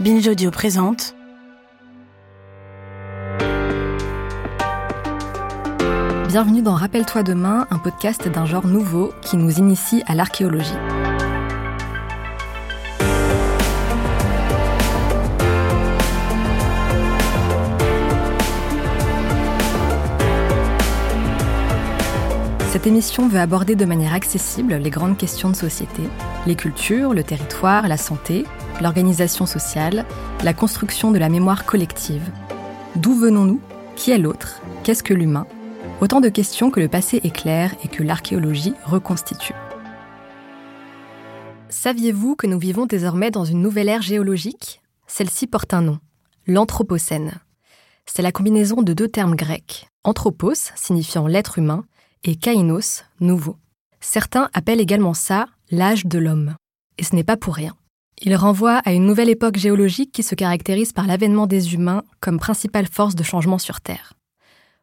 Binge Audio présente. Bienvenue dans Rappelle-toi demain, un podcast d'un genre nouveau qui nous initie à l'archéologie. Cette émission veut aborder de manière accessible les grandes questions de société, les cultures, le territoire, la santé, l'organisation sociale, la construction de la mémoire collective. D'où venons-nous? Qui est l'autre? Qu'est-ce que l'humain? Autant de questions que le passé éclaire et que l'archéologie reconstitue. Saviez-vous que nous vivons désormais dans une nouvelle ère géologique? Celle-ci porte un nom, l'Anthropocène. C'est la combinaison de deux termes grecs, anthropos signifiant l'être humain et kainos, nouveau. Certains appellent également ça l'âge de l'homme. Et ce n'est pas pour rien. Il renvoie à une nouvelle époque géologique qui se caractérise par l'avènement des humains comme principale force de changement sur Terre.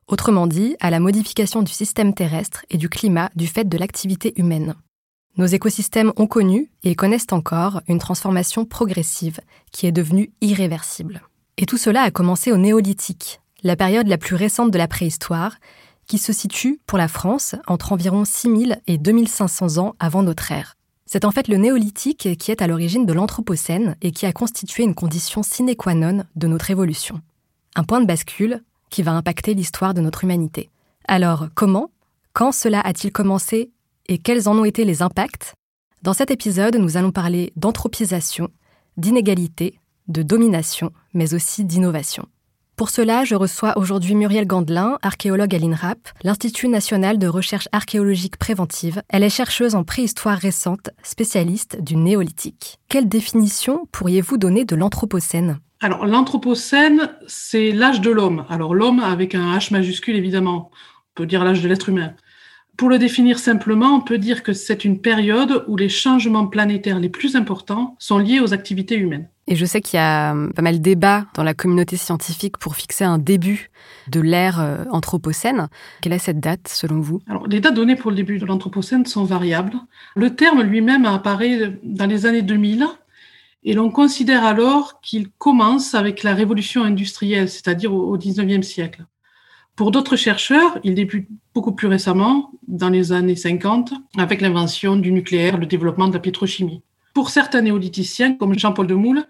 Autrement dit, à la modification du système terrestre et du climat du fait de l'activité humaine. Nos écosystèmes ont connu et connaissent encore une transformation progressive qui est devenue irréversible. Et tout cela a commencé au néolithique, la période la plus récente de la préhistoire, qui se situe, pour la France, entre environ 6000 et 2500 ans avant notre ère. C'est en fait le néolithique qui est à l'origine de l'Anthropocène et qui a constitué une condition sine qua non de notre évolution. Un point de bascule qui va impacter l'histoire de notre humanité. Alors, comment? Quand cela a-t-il commencé? Et quels en ont été les impacts? Dans cet épisode, nous allons parler d'anthropisation, d'inégalité, de domination, mais aussi d'innovation. Pour cela, je reçois aujourd'hui Muriel Gandelin, archéologue à l'INRAP, l'Institut national de recherche archéologique préventive. Elle est chercheuse en préhistoire récente, spécialiste du néolithique. Quelle définition pourriez-vous donner de l'Anthropocène? Alors, l'Anthropocène, c'est l'âge de l'homme. Alors, l'homme avec un H majuscule, évidemment. On peut dire l'âge de l'être humain. Pour le définir simplement, on peut dire que c'est une période où les changements planétaires les plus importants sont liés aux activités humaines. Et je sais qu'il y a hum, pas mal de débats dans la communauté scientifique pour fixer un début de l'ère euh, anthropocène. Quelle est cette date selon vous? Les dates données pour le début de l'anthropocène sont variables. Le terme lui-même apparaît dans les années 2000 et l'on considère alors qu'il commence avec la révolution industrielle, c'est-à-dire au 19e siècle. Pour d'autres chercheurs, il débute beaucoup plus récemment, dans les années 50, avec l'invention du nucléaire, le développement de la pétrochimie. Pour certains néolithiciens, comme Jean-Paul de Moule,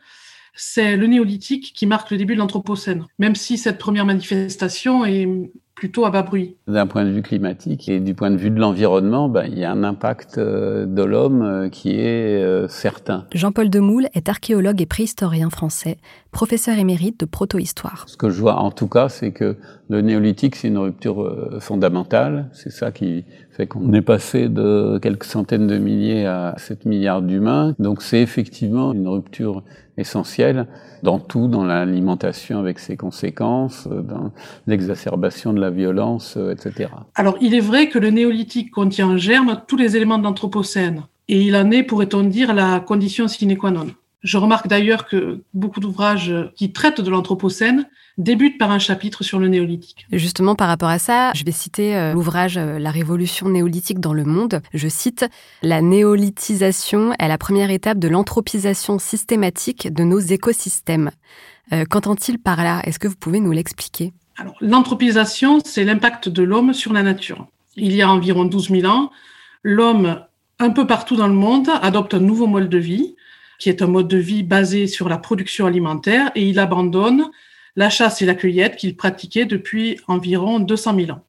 c'est le néolithique qui marque le début de l'Anthropocène, même si cette première manifestation est plutôt à bas bruit. D'un point de vue climatique et du point de vue de l'environnement, ben, il y a un impact euh, de l'homme euh, qui est euh, certain. Jean-Paul Demoule est archéologue et préhistorien français, professeur émérite de proto-histoire. Ce que je vois en tout cas, c'est que le néolithique, c'est une rupture fondamentale. C'est ça qui fait qu'on est passé de quelques centaines de milliers à 7 milliards d'humains. Donc c'est effectivement une rupture essentielle dans tout, dans l'alimentation avec ses conséquences, dans l'exacerbation de la violence, euh, etc. Alors, il est vrai que le néolithique contient en germe tous les éléments de l'Anthropocène, et il en est, pourrait-on dire, la condition sine qua non. Je remarque d'ailleurs que beaucoup d'ouvrages qui traitent de l'Anthropocène débutent par un chapitre sur le néolithique. Justement, par rapport à ça, je vais citer euh, l'ouvrage euh, La révolution néolithique dans le monde. Je cite La néolithisation est la première étape de l'anthropisation systématique de nos écosystèmes. Qu'entend-il par là? Est-ce que vous pouvez nous l'expliquer? Alors, l'anthropisation, c'est l'impact de l'homme sur la nature. Il y a environ 12 000 ans, l'homme, un peu partout dans le monde, adopte un nouveau mode de vie, qui est un mode de vie basé sur la production alimentaire, et il abandonne la chasse et la cueillette qu'il pratiquait depuis environ 200 000 ans.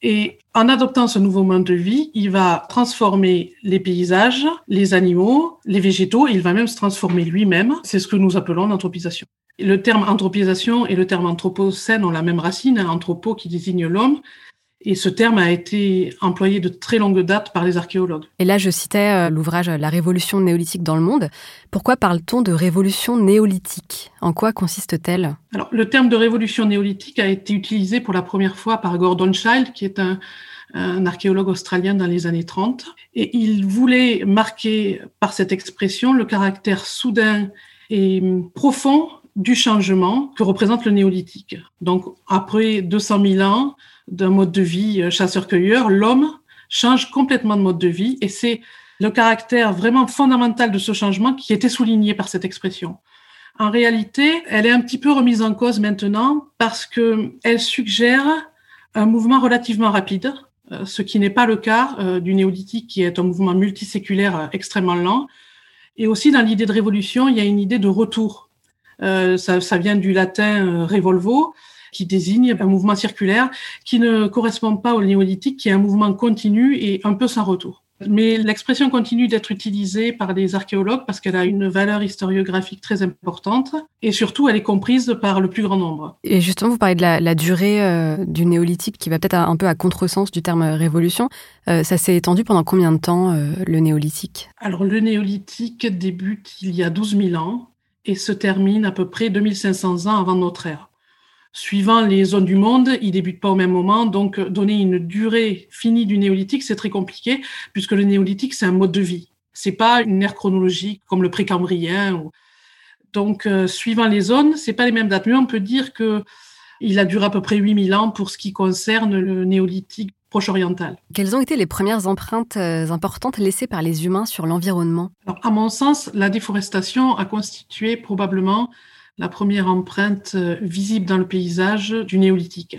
Et en adoptant ce nouveau mode de vie, il va transformer les paysages, les animaux, les végétaux, il va même se transformer lui-même. C'est ce que nous appelons l'anthropisation. Le terme anthropisation et le terme anthropocène ont la même racine, hein, anthropo qui désigne l'homme. Et ce terme a été employé de très longue date par les archéologues. Et là, je citais euh, l'ouvrage La révolution néolithique dans le monde. Pourquoi parle-t-on de révolution néolithique? En quoi consiste-t-elle? Alors, le terme de révolution néolithique a été utilisé pour la première fois par Gordon Child, qui est un, un archéologue australien dans les années 30. Et il voulait marquer par cette expression le caractère soudain et profond du changement que représente le néolithique. Donc, après 200 000 ans d'un mode de vie euh, chasseur-cueilleur, l'homme change complètement de mode de vie et c'est le caractère vraiment fondamental de ce changement qui était souligné par cette expression. En réalité, elle est un petit peu remise en cause maintenant parce que elle suggère un mouvement relativement rapide, euh, ce qui n'est pas le cas euh, du néolithique qui est un mouvement multiséculaire extrêmement lent. Et aussi dans l'idée de révolution, il y a une idée de retour. Ça, ça vient du latin revolvo, qui désigne un mouvement circulaire qui ne correspond pas au néolithique, qui est un mouvement continu et un peu sans retour. Mais l'expression continue d'être utilisée par les archéologues parce qu'elle a une valeur historiographique très importante et surtout elle est comprise par le plus grand nombre. Et justement, vous parlez de la, durée euh, du néolithique qui va peut-être un peu à contresens du terme révolution. Euh, ça s'est étendu pendant combien de temps euh, le néolithique? Alors le néolithique débute il y a 12 000 ans et se termine à peu près 2500 ans avant notre ère suivant les zones du monde, ils débutent pas au même moment. Donc, donner une durée finie du néolithique, c'est très compliqué, puisque le néolithique, c'est un mode de vie. C'est pas une ère chronologique comme le précambrien. Donc, euh, suivant les zones, c'est pas les mêmes dates. Mais on peut dire que il a duré à peu près 8000 ans pour ce qui concerne le néolithique proche-oriental. Quelles ont été les premières empreintes euh, importantes laissées par les humains sur l'environnement? Alors, à mon sens, la déforestation a constitué probablement la première empreinte euh, visible dans le paysage du néolithique.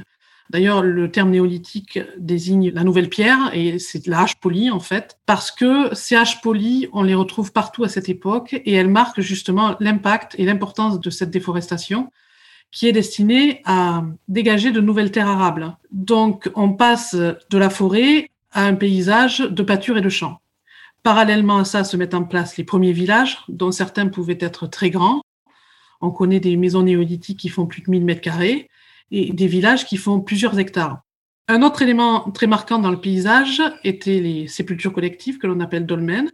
D'ailleurs, le terme néolithique désigne la nouvelle pierre et c'est la hache polie en fait, parce que ces haches polies, on les retrouve partout à cette époque et elles marquent justement l'impact et l'importance de cette déforestation qui est destinée à dégager de nouvelles terres arables. Donc, on passe de la forêt à un paysage de pâture et de champs. Parallèlement à ça se mettent en place les premiers villages, dont certains pouvaient être très grands, on connaît des maisons néolithiques qui font plus de 1000 mètres carrés et des villages qui font plusieurs hectares. Un autre élément très marquant dans le paysage était les sépultures collectives que l'on appelle dolmens,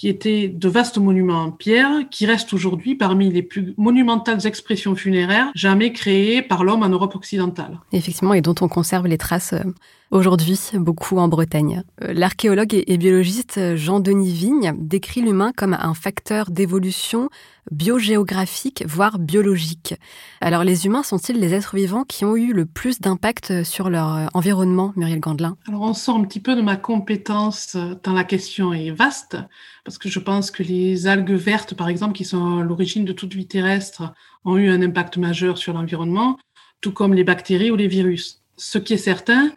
qui étaient de vastes monuments en pierre qui restent aujourd'hui parmi les plus monumentales expressions funéraires jamais créées par l'homme en Europe occidentale. Effectivement, et dont on conserve les traces euh, aujourd'hui beaucoup en Bretagne. Euh, l'archéologue et biologiste Jean-Denis Vigne décrit l'humain comme un facteur d'évolution biogéographique, voire biologique. Alors les humains sont-ils les êtres vivants qui ont eu le plus d'impact sur leur euh, environnement, Muriel Gandelin? Alors on sort un petit peu de ma compétence tant la question est vaste, parce que je pense que les algues vertes, par exemple, qui sont à l'origine de toute vie terrestre, ont eu un impact majeur sur l'environnement, tout comme les bactéries ou les virus. Ce qui est certain,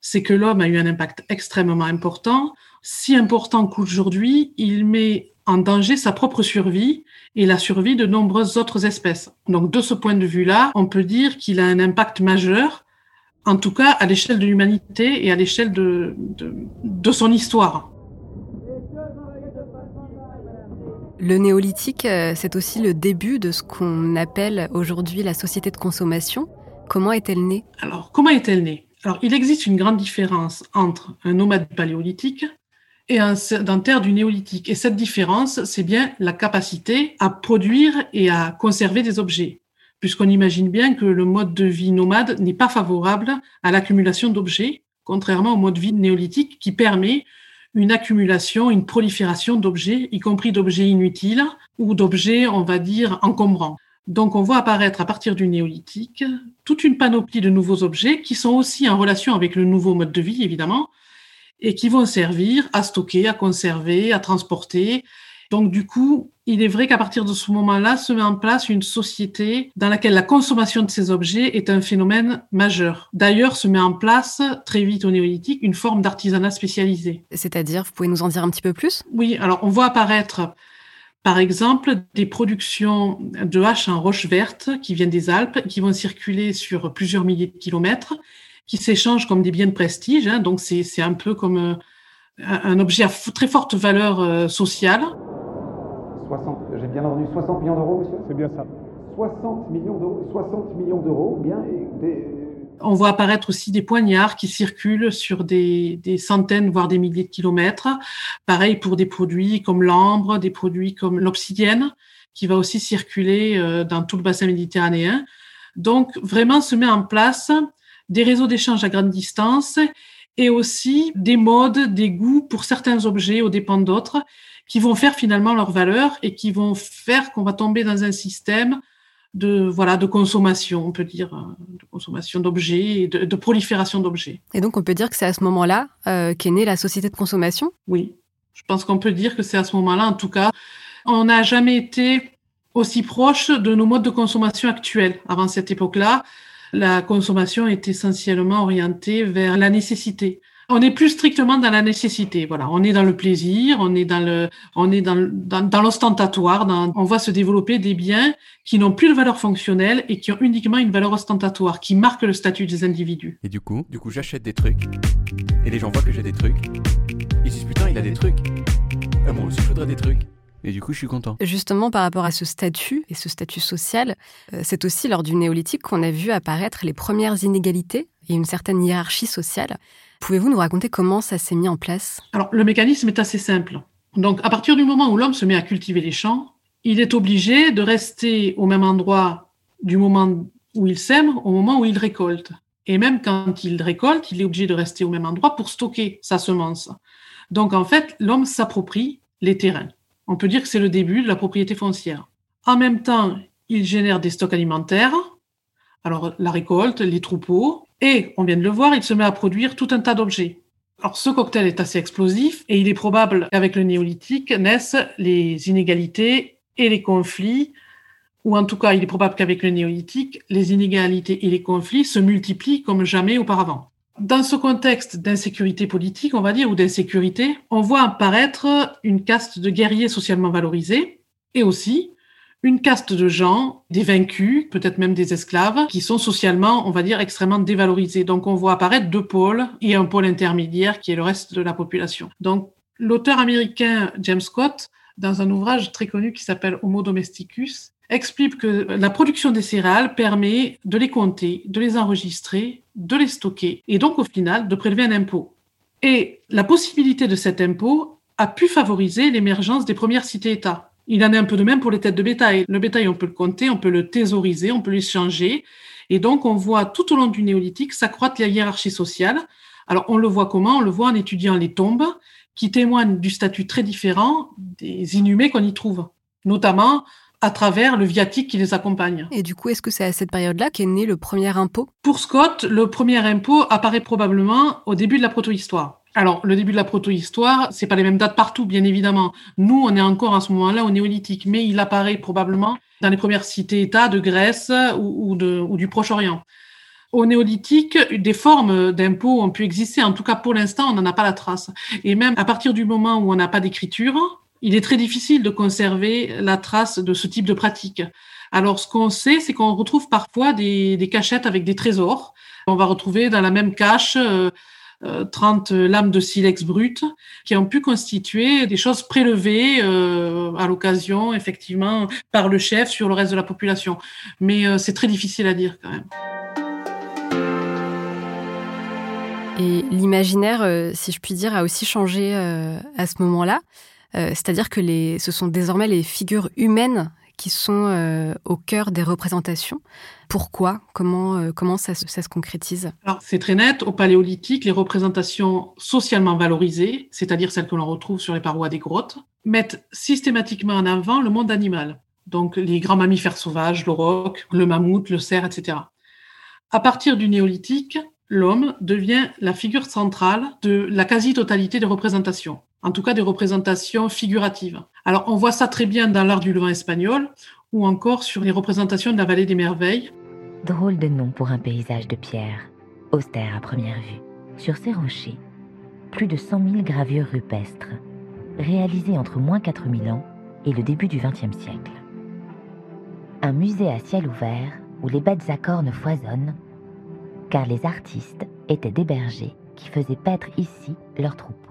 c'est que l'homme a eu un impact extrêmement important, si important qu'aujourd'hui, il met en danger sa propre survie et la survie de nombreuses autres espèces. Donc de ce point de vue-là, on peut dire qu'il a un impact majeur, en tout cas à l'échelle de l'humanité et à l'échelle de, de, son histoire. Le néolithique, euh, c'est aussi le début de ce qu'on appelle aujourd'hui la société de consommation. Comment est-elle née? Alors, comment est-elle née? Alors, il existe une grande différence entre un nomade paléolithique et un sédentaire du néolithique. Et cette différence, c'est bien la capacité à produire et à conserver des objets, puisqu'on imagine bien que le mode de vie nomade n'est pas favorable à l'accumulation d'objets, contrairement au mode de vie néolithique qui permet une accumulation, une prolifération d'objets, y compris d'objets inutiles ou d'objets, on va dire, encombrants. Donc on voit apparaître à partir du néolithique toute une panoplie de nouveaux objets qui sont aussi en relation avec le nouveau mode de vie, évidemment, et qui vont servir à stocker, à conserver, à transporter. Donc du coup, il est vrai qu'à partir de ce moment-là se met en place une société dans laquelle la consommation de ces objets est un phénomène majeur. D'ailleurs, se met en place très vite au néolithique une forme d'artisanat spécialisé. C'est-à-dire, vous pouvez nous en dire un petit peu plus? Oui, alors on voit apparaître par exemple, des productions de haches en roche verte qui viennent des Alpes, qui vont circuler sur plusieurs milliers de kilomètres qui s'échangent comme des biens de prestige. Hein, donc c'est un peu comme euh, un objet à très forte valeur euh, sociale. 60, j'ai bien entendu 60 millions d'euros, monsieur? C'est bien ça. 60 millions d'euros, 60 millions d'euros, bien. On voit apparaître aussi des poignards qui circulent sur des, des, centaines, voire des milliers de kilomètres. Pareil pour des produits comme l'ambre, des produits comme l'obsidienne, qui va aussi circuler euh, dans tout le bassin méditerranéen. Donc, vraiment se met en place des réseaux d'échange à grande distance et aussi des modes, des goûts pour certains objets aux dépens d'autres qui vont faire finalement leur valeur et qui vont faire qu'on va tomber dans un système de voilà de consommation, on peut dire, euh, de consommation d'objets et de, prolifération d'objets. Et donc on peut dire que c'est à ce moment-là euh, qu'est née la société de consommation? Oui, je pense qu'on peut dire que c'est à ce moment-là. En tout cas, on n'a jamais été aussi proche de nos modes de consommation actuels. Avant cette époque-là, la consommation est essentiellement orientée vers la nécessité. On est plus strictement dans la nécessité. Voilà, on est dans le plaisir, on est dans le, on est dans, dans, l'ostentatoire. on voit se développer des biens qui n'ont plus de valeur fonctionnelle et qui ont uniquement une valeur ostentatoire, qui marquent le statut des individus. Et du coup, du coup, j'achète des trucs et les gens voient que j'ai des trucs. Ils disent putain, il a des trucs. Ah, moi aussi, je voudrais des trucs. Et du coup, je suis content. Justement, par rapport à ce statut et ce statut social, euh, c'est aussi lors du néolithique qu'on a vu apparaître les premières inégalités et une certaine hiérarchie sociale. Pouvez-vous nous raconter comment ça s'est mis en place? Alors, le mécanisme est assez simple. Donc, à partir du moment où l'homme se met à cultiver les champs, il est obligé de rester au même endroit du moment où il sème au moment où il récolte. Et même quand il récolte, il est obligé de rester au même endroit pour stocker sa semence. Donc, en fait, l'homme s'approprie les terrains. On peut dire que c'est le début de la propriété foncière. En même temps, il génère des stocks alimentaires, alors la récolte, les troupeaux, et, on vient de le voir, il se met à produire tout un tas d'objets. Alors ce cocktail est assez explosif et il est probable qu'avec le néolithique naissent les inégalités et les conflits, ou en tout cas il est probable qu'avec le néolithique, les inégalités et les conflits se multiplient comme jamais auparavant. Dans ce contexte d'insécurité politique, on va dire, ou d'insécurité, on voit apparaître une caste de guerriers socialement valorisés et aussi une caste de gens, des vaincus, peut-être même des esclaves, qui sont socialement, on va dire, extrêmement dévalorisés. Donc on voit apparaître deux pôles et un pôle intermédiaire qui est le reste de la population. Donc l'auteur américain James Scott, dans un ouvrage très connu qui s'appelle Homo domesticus, explique que la production des céréales permet de les compter, de les enregistrer, de les stocker et donc au final de prélever un impôt. Et la possibilité de cet impôt a pu favoriser l'émergence des premières cités-États. Il en est un peu de même pour les têtes de bétail. Le bétail, on peut le compter, on peut le thésauriser, on peut l'échanger. Et donc, on voit tout au long du néolithique s'accroître la hiérarchie sociale. Alors, on le voit comment? On le voit en étudiant les tombes qui témoignent du statut très différent des inhumés qu'on y trouve, notamment à travers le viatique qui les accompagne. Et du coup, est-ce que c'est à cette période-là qu'est né le premier impôt? Pour Scott, le premier impôt apparaît probablement au début de la protohistoire. Alors, le début de la protohistoire, c'est pas les mêmes dates partout, bien évidemment. Nous, on est encore à ce moment-là au néolithique, mais il apparaît probablement dans les premières cités-États de Grèce ou, du Proche-Orient. Au néolithique, des formes d'impôts ont pu exister. En tout cas, pour l'instant, on n'en a pas la trace. Et même à partir du moment où on n'a pas d'écriture, il est très difficile de conserver la trace de ce type de pratique. Alors, ce qu'on sait, c'est qu'on retrouve parfois des, des, cachettes avec des trésors. On va retrouver dans la même cache euh, 30 euh, lames de silex brut qui ont pu constituer des choses prélevées euh, à l'occasion, effectivement, par le chef sur le reste de la population. Mais euh, c'est très difficile à dire quand même. Et l'imaginaire, si je puis dire, a aussi changé à ce moment-là. C'est-à-dire que les, ce sont désormais les figures humaines qui sont au cœur des représentations. Pourquoi? Comment, euh, comment ça, se concrétise? Alors, c'est très net. Au Paléolithique, les représentations socialement valorisées, c'est-à-dire celles que l'on retrouve sur les parois des grottes, mettent systématiquement en avant le monde animal. Donc, les grands mammifères sauvages, le roc, le mammouth, le cerf, etc. À partir du néolithique, l'homme devient la figure centrale de la quasi-totalité des représentations, en tout cas des représentations figuratives. Alors on voit ça très bien dans l'art du Levant espagnol ou encore sur les représentations de la vallée des merveilles, Drôle de nom pour un paysage de pierre, austère à première vue. Sur ces rochers, plus de 100 000 gravures rupestres, réalisées entre moins 4000 ans et le début du XXe siècle. Un musée à ciel ouvert où les bêtes à cornes foisonnent, car les artistes étaient des bergers qui faisaient paître ici leurs troupeaux.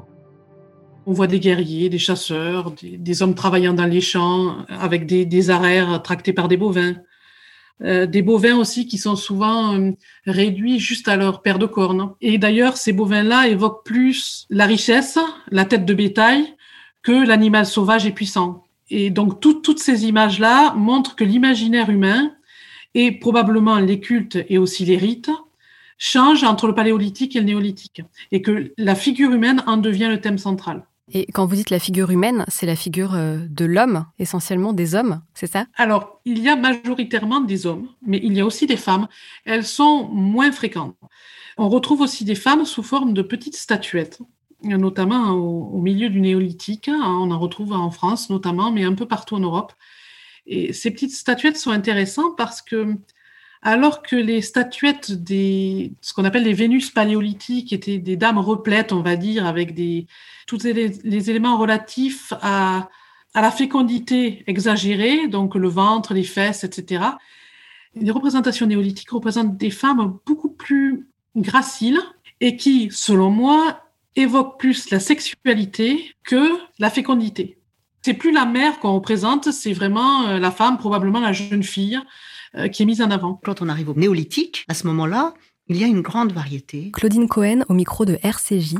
On voit des guerriers, des chasseurs, des, hommes travaillant dans les champs avec des, des arères tractés par des bovins. Euh, des bovins aussi qui sont souvent euh, réduits juste à leur paire de cornes. Et d'ailleurs, ces bovins-là évoquent plus la richesse, la tête de bétail, que l'animal sauvage et puissant. Et donc, toutes ces images-là montrent que l'imaginaire humain, et probablement les cultes et aussi les rites, changent entre le paléolithique et le néolithique, et que la figure humaine en devient le thème central. Et quand vous dites la figure humaine, c'est la figure euh, de l'homme, essentiellement des hommes, c'est ça? Alors, il y a majoritairement des hommes, mais il y a aussi des femmes. Elles sont moins fréquentes. On retrouve aussi des femmes sous forme de petites statuettes, notamment au, milieu du néolithique. On en retrouve en France notamment, mais un peu partout en Europe. Et ces petites statuettes sont intéressantes parce que, alors que les statuettes des, ce qu'on appelle les Vénus paléolithiques étaient des dames replètes, on va dire, avec des, tous les, éléments relatifs à, la fécondité exagérée, donc le ventre, les fesses, etc. Les représentations néolithiques représentent des femmes beaucoup plus graciles et qui, selon moi, évoquent plus la sexualité que la fécondité. C'est plus la mère qu'on représente, c'est vraiment euh, la femme, probablement la jeune fille, qui est mise en avant. Quand on arrive au néolithique, à ce moment-là, il y a une grande variété. Claudine Cohen au micro de RCJ.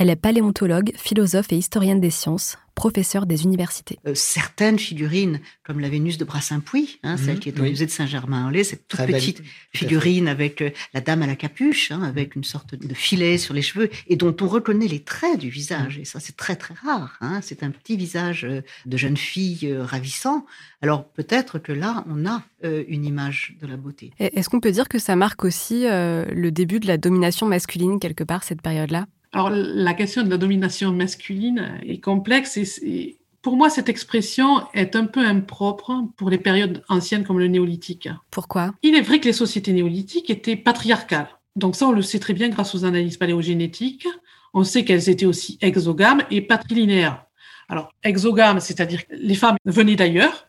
Elle est paléontologue, philosophe et historienne des sciences professeur des universités. Euh, certaines figurines, comme la Vénus de Brassain-Puy, hein, celle mhm, qui est au musée de Saint-Germain-en-Laye, cette toute petite figurine avec euh, la dame à la capuche, hein, avec une sorte de filet sur les cheveux, et dont on reconnaît les traits du visage. Mhm. Et ça, c'est très très rare. Hein. C'est un petit visage euh, de jeune fille ravissant. Alors peut-être que là, on a une image de la beauté. Est-ce qu'on peut dire que ça marque aussi le début de la domination masculine quelque part, cette période-là? Alors, la question de la domination masculine est complexe et, pour moi, cette expression est un peu impropre pour les périodes anciennes comme le néolithique. Pourquoi? Il est vrai que les sociétés néolithiques étaient patriarcales. Donc ça, on le sait très bien grâce aux analyses paléogénétiques. On sait qu'elles étaient aussi exogames et patrilinéaires. Alors, exogames, c'est-à-dire que les femmes venaient d'ailleurs,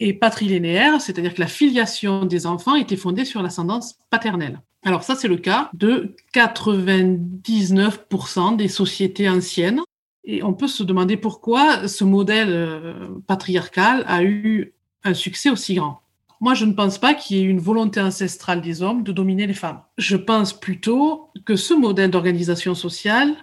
et patrilinéaires, c'est-à-dire que la filiation des enfants était fondée sur l'ascendance paternelle. Alors ça, c'est le cas de 99% des sociétés anciennes. Et on peut se demander pourquoi ce modèle euh, patriarcal a eu un succès aussi grand. Moi, je ne pense pas qu'il y ait une volonté ancestrale des hommes de dominer les femmes. Je pense plutôt que ce modèle d'organisation sociale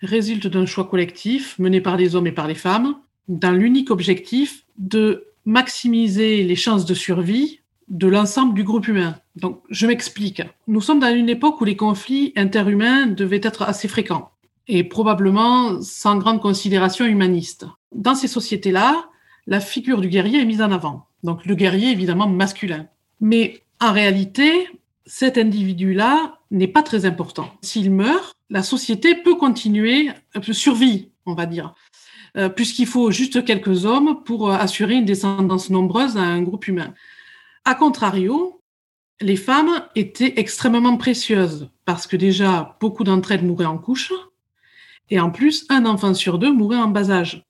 résulte d'un choix collectif mené par les hommes et par les femmes, dans l'unique objectif de maximiser les chances de survie de l'ensemble du groupe humain. Donc, je m'explique. Nous sommes dans une époque où les conflits interhumains devaient être assez fréquents et probablement sans grande considération humaniste. Dans ces sociétés-là, la figure du guerrier est mise en avant. Donc, le guerrier, évidemment, masculin. Mais en réalité, cet individu-là n'est pas très important. S'il meurt, la société peut continuer, peut survivre, on va dire, euh, puisqu'il faut juste quelques hommes pour assurer une descendance nombreuse à un groupe humain. A contrario, les femmes étaient extrêmement précieuses parce que déjà, beaucoup d'entre elles mouraient en couche et en plus, un enfant sur deux mourait en bas âge.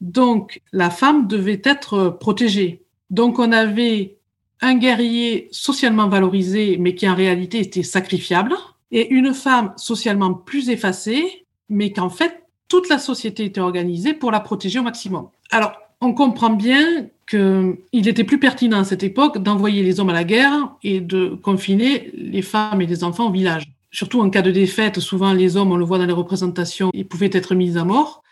Donc, la femme devait être protégée. Donc, on avait un guerrier socialement valorisé, mais qui en réalité était sacrifiable, et une femme socialement plus effacée, mais qu'en fait, toute la société était organisée pour la protéger au maximum. Alors, on comprend bien qu'il était plus pertinent à cette époque d'envoyer les hommes à la guerre et de confiner les femmes et les enfants au village. Surtout en cas de défaite, souvent les hommes, on le voit dans les représentations, ils pouvaient être mis à mort,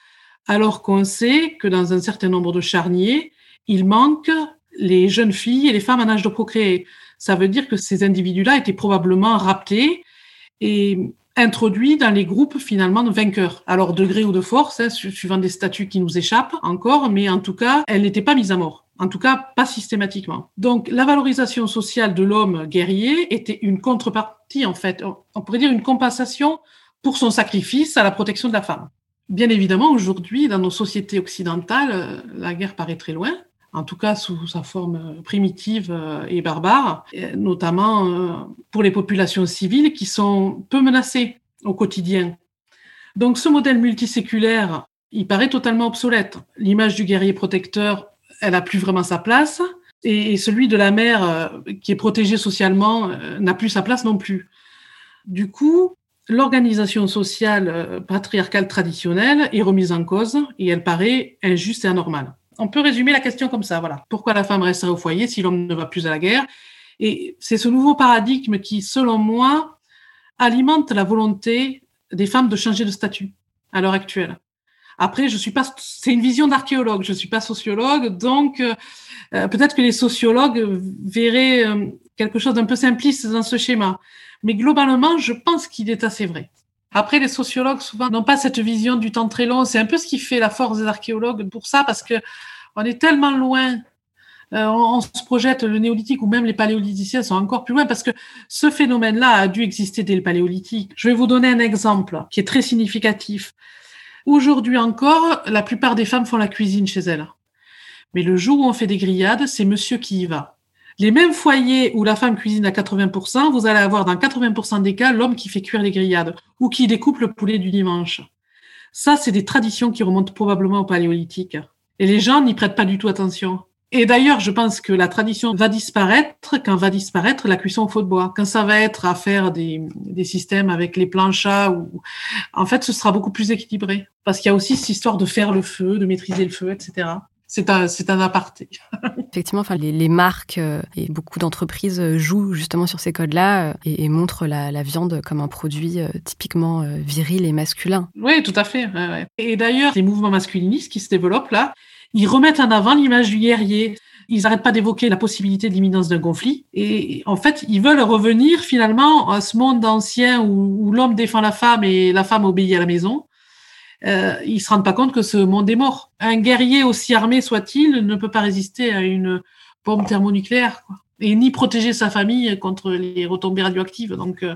alors qu'on sait que dans un certain nombre de charniers, il manque les jeunes filles et les femmes en âge de procréer. Ça veut dire que ces individus-là étaient probablement raptés et introduit dans les groupes finalement vainqueurs. Alors degré ou de force, hein, suivant des statuts qui nous échappent encore, mais en tout cas, elle n'était pas mise à mort. En tout cas, pas systématiquement. Donc, la valorisation sociale de l'homme guerrier était une contrepartie, en fait, on pourrait dire une compensation pour son sacrifice à la protection de la femme. Bien évidemment, aujourd'hui, dans nos sociétés occidentales, euh, la guerre paraît très loin en tout cas sous sa forme euh, primitive euh, et barbare, notamment pour les populations civiles qui sont peu menacées au quotidien. Donc ce modèle multiséculaire, il paraît totalement obsolète. L'image du guerrier protecteur, elle n'a plus vraiment sa place, et celui de la mère qui est protégée socialement n'a plus sa place non plus. Du coup, l'organisation sociale patriarcale traditionnelle est remise en cause et elle paraît injuste et anormale on peut résumer la question comme ça. Voilà. Pourquoi la femme resterait au foyer si l'homme ne va plus à la guerre? Et c'est ce nouveau paradigme qui, selon moi, alimente la volonté des femmes de changer de statut à l'heure actuelle. Après, je suis pas, c'est une vision d'archéologue. Je suis pas sociologue, donc euh, euh, peut-être que les sociologues verraient euh, quelque chose d'un peu simpliste dans ce schéma. Mais globalement, je pense qu'il est assez vrai. Après, les sociologues souvent n'ont pas cette vision du temps très long. C'est un peu ce qui fait la force des archéologues pour ça, parce que on est tellement loin. Euh, on, se projette le néolithique ou même les paléolithiciens sont encore plus loin parce que ce phénomène-là a dû exister dès le paléolithique. Je vais vous donner un exemple qui est très significatif. Aujourd'hui encore, la plupart des femmes font la cuisine chez elles. Mais le jour où on fait des grillades, c'est monsieur qui y va. Les mêmes foyers où la femme cuisine à 80%, vous allez avoir dans 80% des cas l'homme qui fait cuire les grillades ou qui découpe le poulet du dimanche. Ça, c'est des traditions qui remontent probablement au paléolithique. Et les gens n'y prêtent pas du tout attention. Et d'ailleurs, je pense que la tradition va disparaître quand va disparaître la cuisson au feu de bois. Quand ça va être à faire des, des systèmes avec les planchas, ou en fait, ce sera beaucoup plus équilibré. Parce qu'il y a aussi cette histoire de faire le feu, de maîtriser le feu, etc. C'est un, c'est un aparté. Effectivement, enfin, les, les marques euh, et beaucoup d'entreprises euh, jouent justement sur ces codes-là euh, et, et, montrent la, la, viande comme un produit typiquement viril et masculin. Oui, tout à fait. Ouais, ouais. Et d'ailleurs, les mouvements masculinistes qui se développent là, ils remettent en avant l'image du guerrier. Ils n'arrêtent pas d'évoquer la possibilité de l'imminence d'un conflit. Et en fait, ils veulent revenir finalement à ce monde ancien où, l'homme défend la femme et la femme obéit à la maison. Euh, ils se rendent pas compte que ce monde est mort. Un guerrier aussi armé soit-il ne peut pas résister à une bombe thermonucléaire, et ni protéger sa famille contre les retombées radioactives. Euh,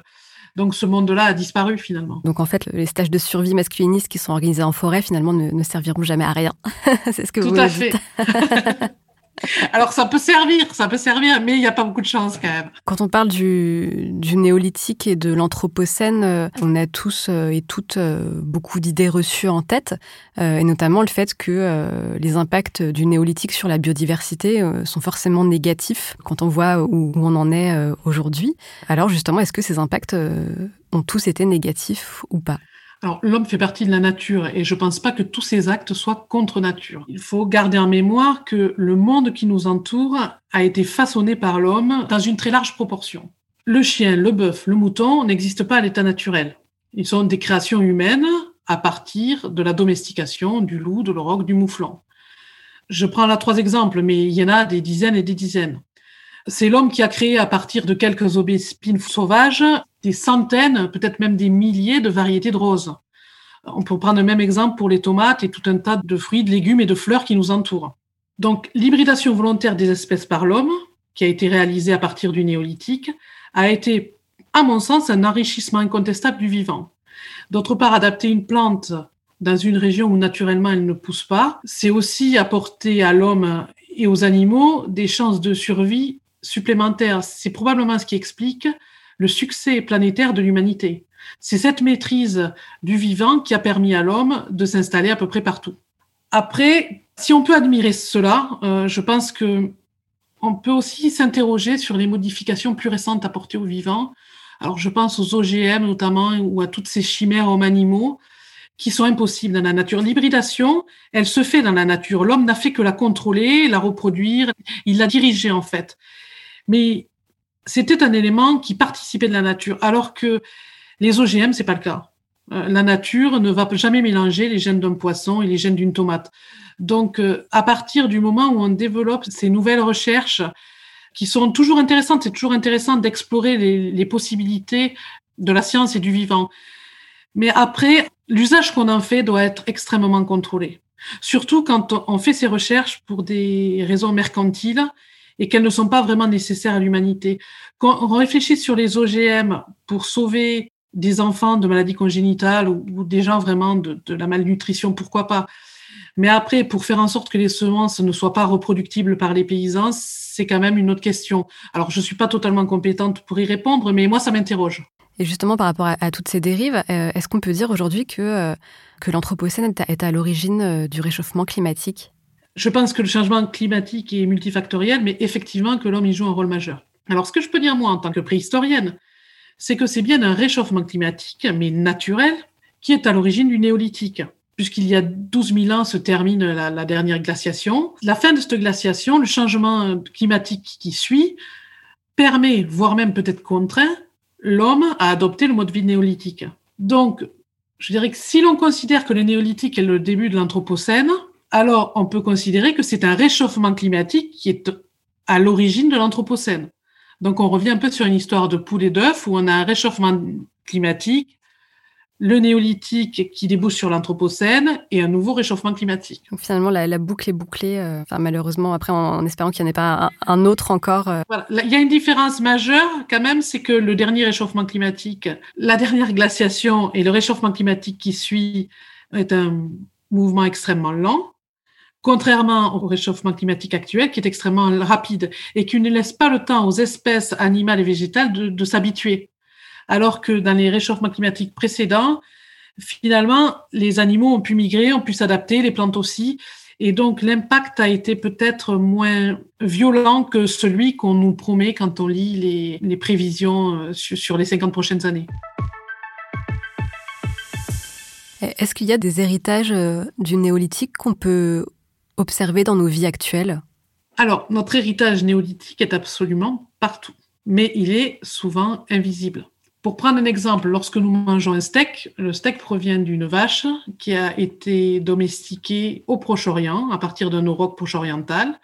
donc ce monde-là a disparu finalement. Donc en fait, les stages de survie masculinistes qui sont organisés en forêt finalement ne, ne serviront jamais à rien. C'est ce que Tout vous à fait. Alors ça peut servir, ça peut servir, mais il n'y a pas beaucoup de chance quand même. Quand on parle du, du néolithique et de l'anthropocène, euh, on a tous euh, et toutes euh, beaucoup d'idées reçues en tête, et notamment le fait que les impacts du néolithique sur la biodiversité sont forcément négatifs quand on voit où, où on en est aujourd'hui. Alors justement, est-ce que ces impacts ont tous été négatifs ou pas? L'homme fait partie de la nature et je pense pas que tous ces actes soient contre nature. Il faut garder en mémoire que le monde qui nous entoure a été façonné par l'homme dans une très large proportion. Le chien, le bœuf, le mouton n'existent pas à l'état naturel. Ils sont des créations humaines à partir de la domestication du loup, de l'auroch, du mouflon. Je prends là trois exemples, mais il y en a des dizaines et des dizaines. C'est l'homme qui a créé à partir de quelques aubépines sauvages des centaines, peut-être même des milliers de variétés de roses. On peut prendre le même exemple pour les tomates et tout un tas de fruits, de légumes et de fleurs qui nous entourent. Donc, l'hybridation volontaire des espèces par l'homme, qui a été réalisée à partir du néolithique, a été, à mon sens, un enrichissement incontestable du vivant. D'autre part, adapter une plante dans une région où naturellement elle ne pousse pas, c'est aussi apporter à l'homme et aux animaux des chances de survie supplémentaires. C'est probablement ce qui explique le succès planétaire de l'humanité. C'est cette maîtrise du vivant qui a permis à l'homme de s'installer à peu près partout. Après, si on peut admirer cela, euh, je pense que on peut aussi s'interroger sur les modifications plus récentes apportées au vivant. Alors, je pense aux OGM notamment ou à toutes ces chimères hommes animaux qui sont impossibles dans la nature. L'hybridation, elle se fait dans la nature. L'homme n'a fait que la contrôler, la reproduire, il l'a dirigée en fait. Mais c'était un élément qui participait de la nature, alors que les OGM, c'est pas le cas. Euh, la nature ne va jamais mélanger les gènes d'un poisson et les gènes d'une tomate. Donc, euh, à partir du moment où on développe ces nouvelles recherches, qui sont toujours intéressantes, c'est toujours intéressant d'explorer les, les, possibilités de la science et du vivant. Mais après, l'usage qu'on en fait doit être extrêmement contrôlé. Surtout quand on fait ces recherches pour des raisons mercantiles et qu'elles ne sont pas vraiment nécessaires à l'humanité. Quand on réfléchit sur les OGM pour sauver des enfants de maladies congénitales ou, des gens vraiment de, la malnutrition, pourquoi pas? Mais après, pour faire en sorte que les semences ne soient pas reproductibles par les paysans, c'est quand même une autre question. Alors, je suis pas totalement compétente pour y répondre, mais moi, ça m'interroge. Et justement, par rapport à, toutes ces dérives, euh, est-ce qu'on peut dire aujourd'hui que, euh, que l'Anthropocène est à, est à l'origine euh, du réchauffement climatique? Je pense que le changement climatique est multifactoriel, mais effectivement que l'homme y joue un rôle majeur. Alors, ce que je peux dire moi en tant que préhistorienne, c'est que c'est bien un réchauffement climatique, mais naturel, qui est à l'origine du néolithique. Puisqu'il y a 12 000 ans se termine la, dernière glaciation. La fin de cette glaciation, le changement climatique qui suit, permet, voire même peut-être contraint, l'homme à adopter le mode de vie néolithique. Donc, je dirais que si l'on considère que le néolithique est le début de l'Anthropocène, alors on peut considérer que c'est un réchauffement climatique qui est à l'origine de l'Anthropocène. Donc on revient un peu sur une histoire de poule et d'œuf où on a un réchauffement climatique, le néolithique qui débouche sur l'Anthropocène et un nouveau réchauffement climatique. Donc finalement, la, la boucle est bouclée, euh, enfin, malheureusement, après en, en espérant qu'il n'y en ait pas un, un autre encore. Euh... Voilà. Il y a une différence majeure quand même, c'est que le dernier réchauffement climatique, la dernière glaciation et le réchauffement climatique qui suit est un mouvement extrêmement lent contrairement au réchauffement climatique actuel qui est extrêmement rapide et qui ne laisse pas le temps aux espèces animales et végétales de, s'habituer. Alors que dans les réchauffements climatiques précédents, finalement, les animaux ont pu migrer, ont pu s'adapter, les plantes aussi. Et donc, l'impact a été peut-être moins violent que celui qu'on nous promet quand on lit les, prévisions euh, sur, sur les 50 prochaines années. Est-ce qu'il y a des héritages euh, du néolithique qu'on peut observer dans nos vies actuelles? Alors, notre héritage néolithique est absolument partout, mais il est souvent invisible. Pour prendre un exemple, lorsque nous mangeons un steak, le steak provient d'une vache qui a été domestiquée au Proche-Orient à partir d'un auroch proche-oriental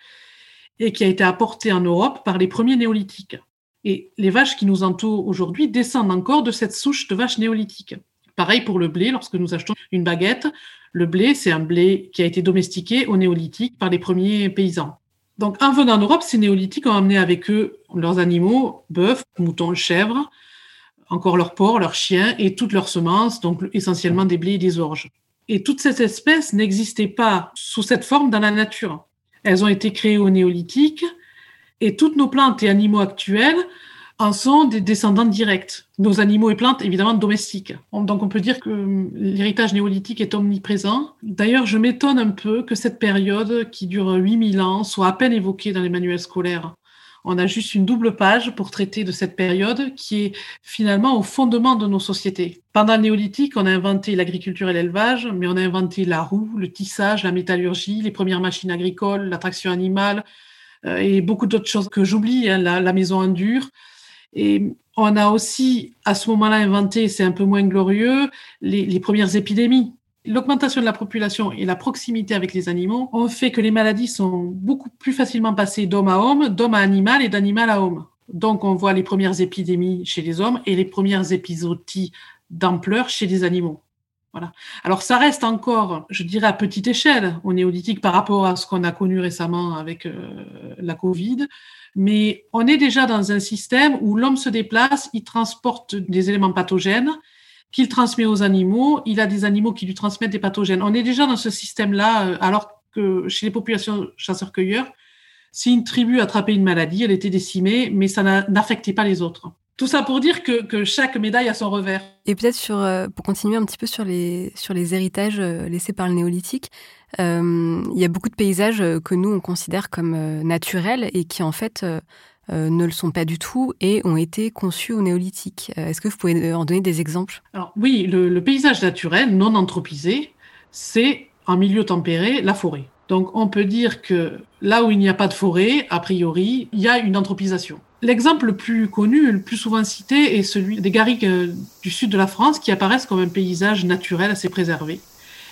et qui a été apporté en Europe par les premiers néolithiques. Et les vaches qui nous entourent aujourd'hui descendent encore de cette souche de vaches néolithiques. Pareil pour le blé, lorsque nous achetons une baguette, le blé, c'est un blé qui a été domestiqué au néolithique par les premiers paysans. Donc, en venant en Europe, ces néolithiques ont amené avec eux leurs animaux, bœufs, moutons, chèvres, encore leurs porcs, leurs chiens et toutes leurs semences, donc essentiellement des blés et des orges. Et toutes ces espèces n'existaient pas sous cette forme dans la nature. Elles ont été créées au néolithique et toutes nos plantes et animaux actuels en sont des descendants directs. Nos animaux et plantes, évidemment, domestiques. Donc on peut dire que l'héritage néolithique est omniprésent. D'ailleurs, je m'étonne un peu que cette période, qui dure 8000 ans, soit à peine évoquée dans les manuels scolaires. On a juste une double page pour traiter de cette période qui est finalement au fondement de nos sociétés. Pendant le néolithique, on a inventé l'agriculture et l'élevage, mais on a inventé la roue, le tissage, la métallurgie, les premières machines agricoles, la traction animale euh, et beaucoup d'autres choses que j'oublie, hein, la, la maison en dur. Et on a aussi, à ce moment-là, inventé, c'est un peu moins glorieux, les, premières épidémies. L'augmentation de la population et la proximité avec les animaux ont fait que les maladies sont beaucoup plus facilement passées d'homme à homme, d'homme à animal et d'animal à homme. Donc, on voit les premières épidémies chez les hommes et les premières épisodies d'ampleur chez les animaux. Voilà. Alors, ça reste encore, je dirais, à petite échelle au néolithique par rapport à ce qu'on a connu récemment avec euh, la Covid. Mais on est déjà dans un système où l'homme se déplace, il transporte des éléments pathogènes qu'il transmet aux animaux, il a des animaux qui lui transmettent des pathogènes. On est déjà dans ce système-là, euh, alors que chez les populations chasseurs-cueilleurs, si une tribu attrapait une maladie, elle était décimée, mais ça n'affectait pas les autres. Tout ça pour dire que, que, chaque médaille a son revers. Et peut-être sur, euh, pour continuer un petit peu sur les, sur les héritages euh, laissés par le néolithique, euh, il y a beaucoup de paysages que nous, on considère comme euh, naturels et qui, en fait, ne le sont pas du tout et ont été conçus au néolithique. Est-ce que vous pouvez en donner des exemples? Alors, Oui, le, le paysage naturel, non anthropisé, c'est en milieu tempéré la forêt. Donc on peut dire que là où il n'y a pas de forêt, a priori, il y a une anthropisation. L'exemple le plus connu, le plus souvent cité, est celui des garrigues du sud de la France qui apparaissent comme un paysage naturel assez préservé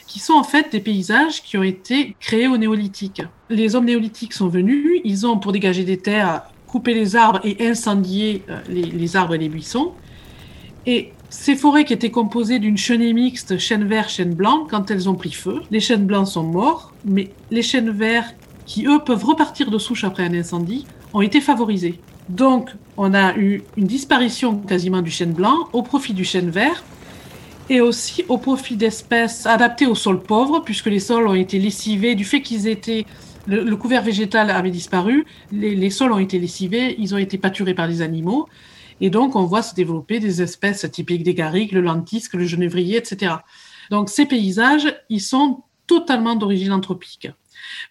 qui sont en fait des paysages qui ont été créés au néolithique. Les hommes néolithiques sont venus, ils ont, pour dégager des terres, coupé les arbres et incendié euh, les, arbres et les buissons. Et ces forêts qui étaient composées d'une chenille mixte, chêne vert, chêne blanc, quand elles ont pris feu, les chênes blancs sont morts, mais les chênes verts, qui eux peuvent repartir de souche après un incendie, ont été favorisés. Donc, on a eu une disparition quasiment du chêne blanc au profit du chêne vert, et aussi au profit d'espèces adaptées aux sols pauvres, puisque les sols ont été lessivés du fait qu'ils étaient le, couvert végétal avait disparu, les, sols ont été lessivés, ils ont été pâturés par les animaux, et donc on voit se développer des espèces typiques des garrigues, le lentisque, le genévrier, etc. Donc ces paysages, ils sont totalement d'origine anthropique.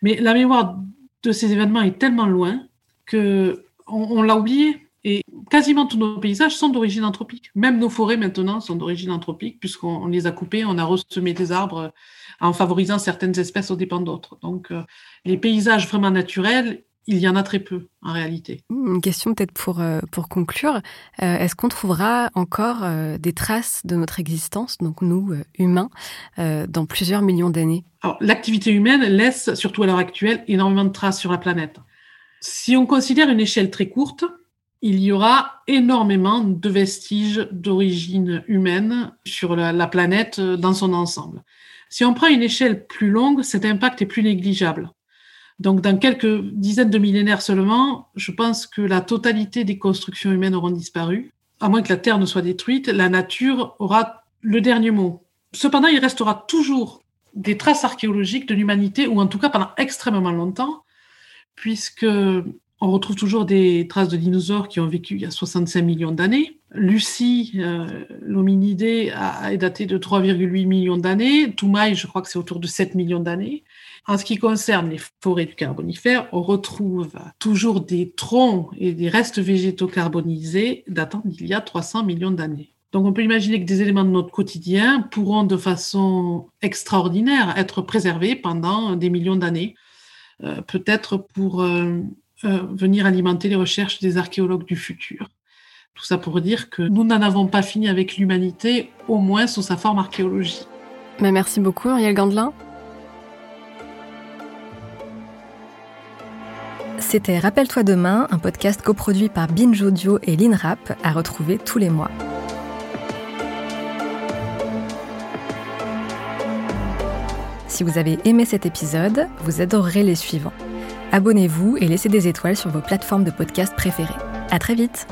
Mais la mémoire de ces événements est tellement loin que on l'a oublié. Et quasiment tous nos paysages sont d'origine anthropique. Même nos forêts maintenant sont d'origine anthropique puisqu'on les a coupées, on a ressemé des arbres en favorisant certaines espèces aux dépens d'autres. Donc euh, les paysages vraiment naturels, il y en a très peu en réalité. Une question peut-être pour, euh, pour conclure. Euh, est-ce qu'on trouvera encore des traces de notre existence, donc nous, humains, dans plusieurs millions d'années? L'activité humaine laisse, surtout à l'heure actuelle, énormément de traces sur la planète. Si on considère une échelle très courte, il y aura énormément de vestiges d'origine humaine sur la, planète euh, dans son ensemble. Si on prend une échelle plus longue, cet impact est plus négligeable. Donc, dans quelques dizaines de millénaires seulement, je pense que la totalité des constructions humaines auront disparu. À moins que la Terre ne soit détruite, la nature aura le dernier mot. Cependant, il restera toujours des traces archéologiques de l'humanité, ou en tout cas pendant extrêmement longtemps, puisque on retrouve toujours des traces de dinosaures qui ont vécu il y a 65 millions d'années. Lucie, euh, l'hominidé, est datée de 3,8 millions d'années. Toumaï, je crois que c'est autour de 7 millions d'années. En ce qui concerne les forêts du Carbonifère, on retrouve toujours des troncs et des restes végétaux carbonisés datant d'il y a 300 millions d'années. Donc on peut imaginer que des éléments de notre quotidien pourront de façon extraordinaire être préservés pendant des millions d'années, peut-être pour euh, euh, venir alimenter les recherches des archéologues du futur. Tout ça pour dire que nous n'en avons pas fini avec l'humanité, au moins sous sa forme archéologie. Mais merci beaucoup, Ariel Gandelin. C'était Rappelle-toi demain, un podcast coproduit par Binge Audio et l'INRAP, à retrouver tous les mois. Si vous avez aimé cet épisode, vous adorerez les suivants. Abonnez-vous et laissez des étoiles sur vos plateformes de podcast préférées. À très vite!